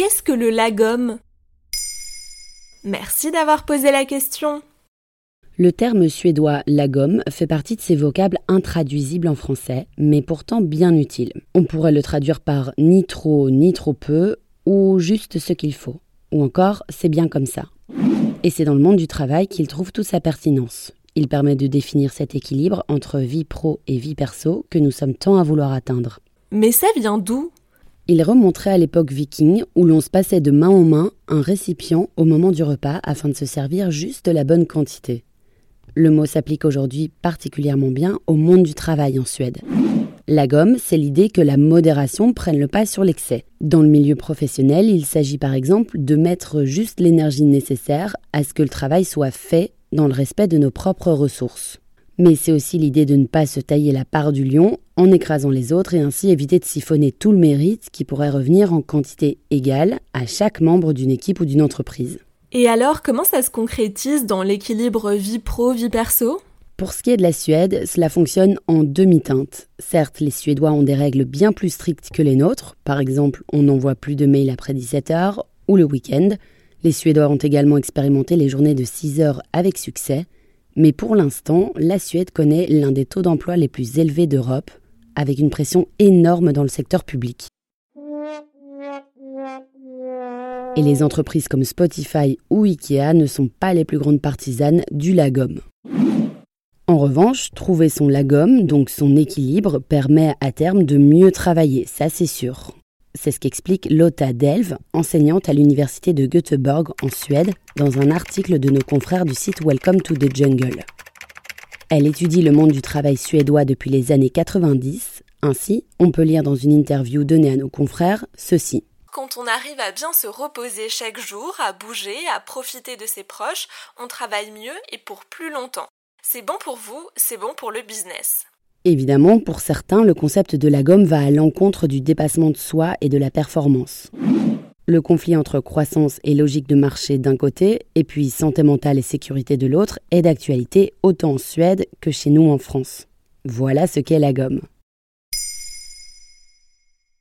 qu'est-ce que le lagom? Merci d'avoir posé la question. Le terme suédois lagom fait partie de ces vocables intraduisibles en français, mais pourtant bien utiles. On pourrait le traduire par ni trop ni trop peu, ou juste ce qu'il faut. Ou encore, c'est bien comme ça. Et c'est dans le monde du travail qu'il trouve toute sa pertinence. Il permet de définir cet équilibre entre vie pro et vie perso que nous sommes tant à vouloir atteindre. Mais ça vient d'où? Il remonterait à l'époque viking où l'on se passait de main en main un récipient au moment du repas afin de se servir juste la bonne quantité. Le mot s'applique aujourd'hui particulièrement bien au monde du travail en Suède. La gomme, c'est l'idée que la modération prenne le pas sur l'excès. Dans le milieu professionnel, il s'agit par exemple de mettre juste l'énergie nécessaire à ce que le travail soit fait dans le respect de nos propres ressources. Mais c'est aussi l'idée de ne pas se tailler la part du lion en écrasant les autres et ainsi éviter de siphonner tout le mérite qui pourrait revenir en quantité égale à chaque membre d'une équipe ou d'une entreprise. Et alors, comment ça se concrétise dans l'équilibre vie pro-vie perso? Pour ce qui est de la Suède, cela fonctionne en demi-teinte. Certes, les Suédois ont des règles bien plus strictes que les nôtres. Par exemple, on n'envoie plus de mails après 17 heures ou le week-end. Les Suédois ont également expérimenté les journées de 6 heures avec succès. Mais pour l'instant, la Suède connaît l'un des taux d'emploi les plus élevés d'Europe, avec une pression énorme dans le secteur public. Et les entreprises comme Spotify ou Ikea ne sont pas les plus grandes partisanes du lagom. En revanche, trouver son lagom, donc son équilibre, permet à terme de mieux travailler, ça c'est sûr. C'est ce qu'explique Lotta Delve, enseignante à l'université de Göteborg en Suède, dans un article de nos confrères du site Welcome to the Jungle. Elle étudie le monde du travail suédois depuis les années 90. Ainsi, on peut lire dans une interview donnée à nos confrères ceci. Quand on arrive à bien se reposer chaque jour, à bouger, à profiter de ses proches, on travaille mieux et pour plus longtemps. C'est bon pour vous, c'est bon pour le business. Évidemment, pour certains, le concept de la gomme va à l'encontre du dépassement de soi et de la performance. Le conflit entre croissance et logique de marché d'un côté, et puis santé mentale et sécurité de l'autre, est d'actualité autant en Suède que chez nous en France. Voilà ce qu'est la gomme.